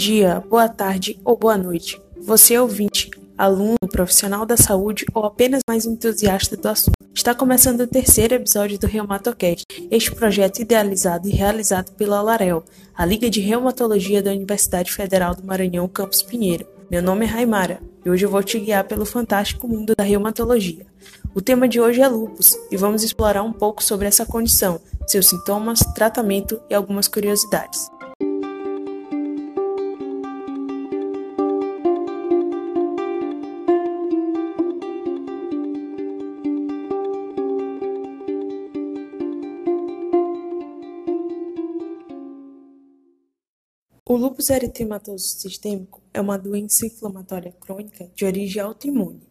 dia, boa tarde ou boa noite. Você é ouvinte, aluno, profissional da saúde ou apenas mais entusiasta do assunto. Está começando o terceiro episódio do Reumatocast, este projeto idealizado e realizado pela LAREL, a Liga de Reumatologia da Universidade Federal do Maranhão, Campus Pinheiro. Meu nome é Raimara e hoje eu vou te guiar pelo fantástico mundo da reumatologia. O tema de hoje é lupus e vamos explorar um pouco sobre essa condição, seus sintomas, tratamento e algumas curiosidades. O lúpus eritematoso sistêmico é uma doença inflamatória crônica de origem autoimune,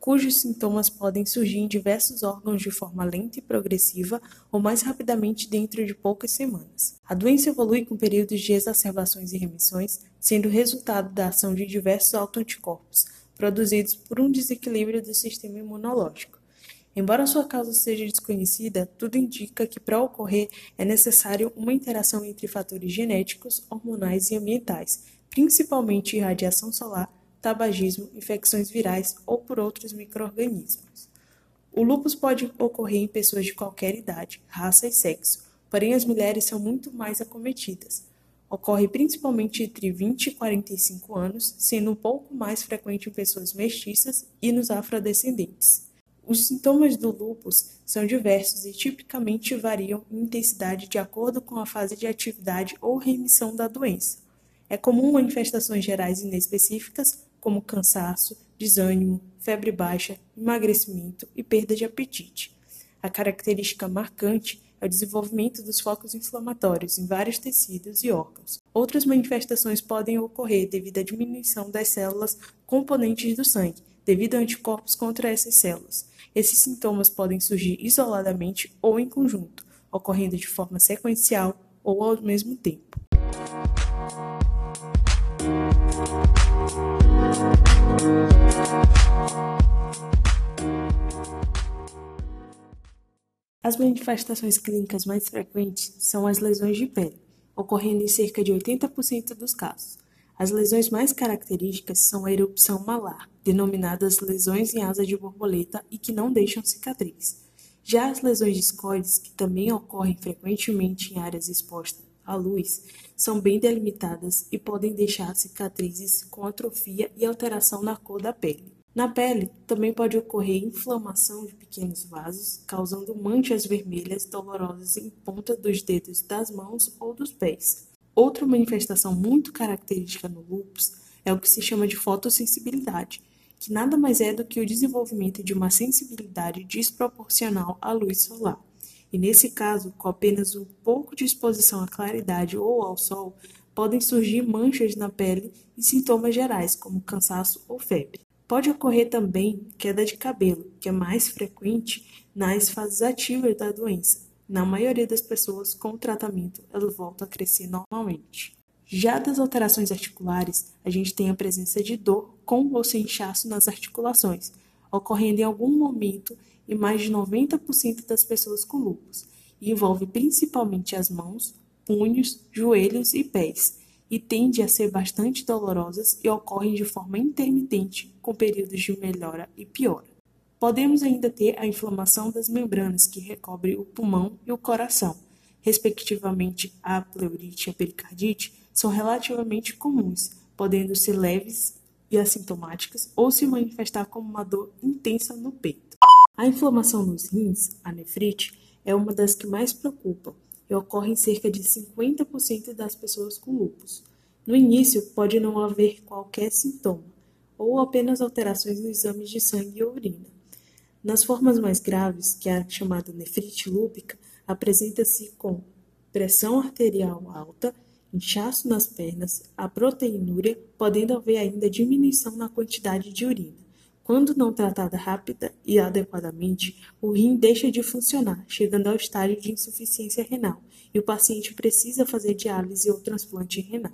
cujos sintomas podem surgir em diversos órgãos de forma lenta e progressiva ou mais rapidamente dentro de poucas semanas. A doença evolui com períodos de exacerbações e remissões, sendo resultado da ação de diversos autoanticorpos, produzidos por um desequilíbrio do sistema imunológico. Embora sua causa seja desconhecida, tudo indica que para ocorrer é necessário uma interação entre fatores genéticos, hormonais e ambientais, principalmente radiação solar, tabagismo, infecções virais ou por outros microorganismos. O lúpus pode ocorrer em pessoas de qualquer idade, raça e sexo, porém as mulheres são muito mais acometidas. Ocorre principalmente entre 20 e 45 anos, sendo um pouco mais frequente em pessoas mestiças e nos afrodescendentes. Os sintomas do lúpus são diversos e tipicamente variam em intensidade de acordo com a fase de atividade ou remissão da doença. É comum manifestações gerais inespecíficas, como cansaço, desânimo, febre baixa, emagrecimento e perda de apetite. A característica marcante é o desenvolvimento dos focos inflamatórios em vários tecidos e órgãos. Outras manifestações podem ocorrer devido à diminuição das células componentes do sangue, devido a anticorpos contra essas células. Esses sintomas podem surgir isoladamente ou em conjunto, ocorrendo de forma sequencial ou ao mesmo tempo. As manifestações clínicas mais frequentes são as lesões de pele, ocorrendo em cerca de 80% dos casos. As lesões mais características são a erupção malar, denominadas lesões em asa de borboleta e que não deixam cicatriz. Já as lesões discoides, que também ocorrem frequentemente em áreas expostas à luz, são bem delimitadas e podem deixar cicatrizes com atrofia e alteração na cor da pele. Na pele, também pode ocorrer inflamação de pequenos vasos, causando manchas vermelhas dolorosas em ponta dos dedos das mãos ou dos pés. Outra manifestação muito característica no lúpus é o que se chama de fotossensibilidade, que nada mais é do que o desenvolvimento de uma sensibilidade desproporcional à luz solar. E nesse caso, com apenas um pouco de exposição à claridade ou ao sol, podem surgir manchas na pele e sintomas gerais, como cansaço ou febre. Pode ocorrer também queda de cabelo, que é mais frequente nas fases ativas da doença, na maioria das pessoas, com o tratamento, ela volta a crescer normalmente. Já das alterações articulares, a gente tem a presença de dor com ou sem inchaço nas articulações, ocorrendo em algum momento em mais de 90% das pessoas com lúpus, e envolve principalmente as mãos, punhos, joelhos e pés, e tende a ser bastante dolorosas e ocorrem de forma intermitente, com períodos de melhora e piora. Podemos ainda ter a inflamação das membranas que recobrem o pulmão e o coração, respectivamente a pleurite e a pericardite, são relativamente comuns, podendo ser leves e assintomáticas ou se manifestar como uma dor intensa no peito. A inflamação nos rins, a nefrite, é uma das que mais preocupa e ocorre em cerca de 50% das pessoas com lúpus. No início, pode não haver qualquer sintoma, ou apenas alterações nos exames de sangue e urina. Nas formas mais graves, que é a chamada nefrite lúpica, apresenta-se com pressão arterial alta, inchaço nas pernas, a proteinúria, podendo haver ainda diminuição na quantidade de urina. Quando não tratada rápida e adequadamente, o rim deixa de funcionar, chegando ao estágio de insuficiência renal, e o paciente precisa fazer diálise ou transplante renal.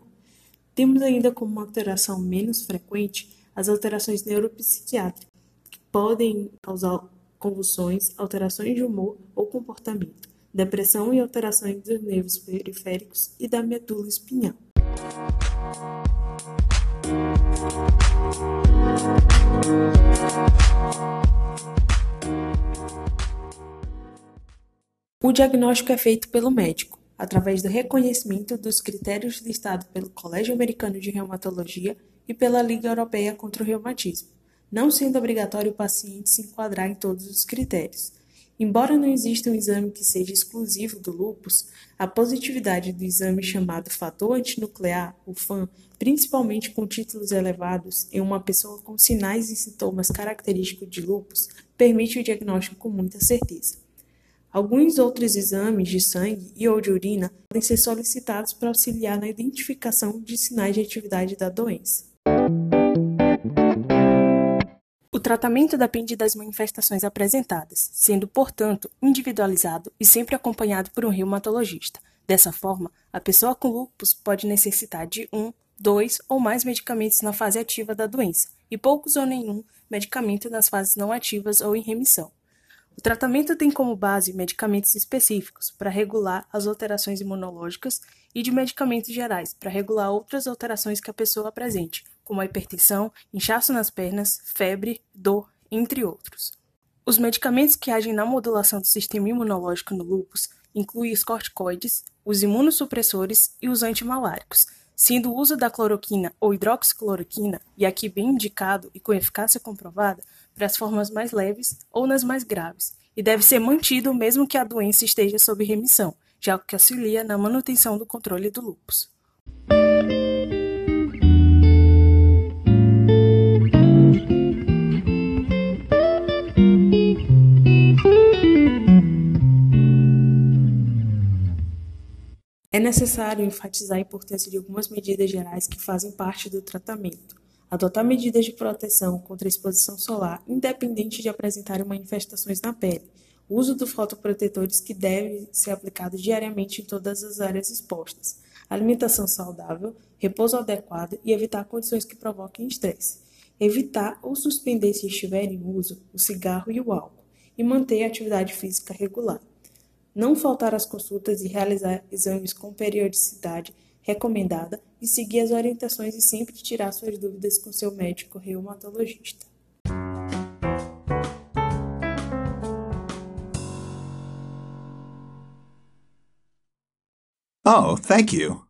Temos ainda como alteração menos frequente as alterações neuropsiquiátricas, podem causar convulsões, alterações de humor ou comportamento, depressão e alterações dos nervos periféricos e da medula espinhal. O diagnóstico é feito pelo médico, através do reconhecimento dos critérios listados pelo Colégio Americano de Reumatologia e pela Liga Europeia contra o Reumatismo, não sendo obrigatório o paciente se enquadrar em todos os critérios. Embora não exista um exame que seja exclusivo do lúpus, a positividade do exame chamado fator antinuclear, o FAN, principalmente com títulos elevados em uma pessoa com sinais e sintomas característicos de lúpus, permite o diagnóstico com muita certeza. Alguns outros exames de sangue e ou de urina podem ser solicitados para auxiliar na identificação de sinais de atividade da doença. O tratamento depende das manifestações apresentadas, sendo, portanto, individualizado e sempre acompanhado por um reumatologista. Dessa forma, a pessoa com lúpus pode necessitar de um, dois ou mais medicamentos na fase ativa da doença e poucos ou nenhum medicamento nas fases não ativas ou em remissão. O tratamento tem como base medicamentos específicos para regular as alterações imunológicas e de medicamentos gerais para regular outras alterações que a pessoa apresente, como a hipertensão, inchaço nas pernas, febre, dor, entre outros. Os medicamentos que agem na modulação do sistema imunológico no lúpus incluem os corticoides, os imunossupressores e os antimaláricos, sendo o uso da cloroquina ou hidroxicloroquina, e aqui bem indicado e com eficácia comprovada, para as formas mais leves ou nas mais graves, e deve ser mantido mesmo que a doença esteja sob remissão, já que auxilia na manutenção do controle do lúpus. É necessário enfatizar a importância de algumas medidas gerais que fazem parte do tratamento. Adotar medidas de proteção contra a exposição solar, independente de apresentarem manifestações na pele. O uso dos fotoprotetores que deve ser aplicado diariamente em todas as áreas expostas. Alimentação saudável, repouso adequado e evitar condições que provoquem estresse. Evitar ou suspender, se estiver em uso, o cigarro e o álcool. E manter a atividade física regular não faltar às consultas e realizar exames com periodicidade recomendada e seguir as orientações e sempre tirar suas dúvidas com seu médico reumatologista. Oh, thank you.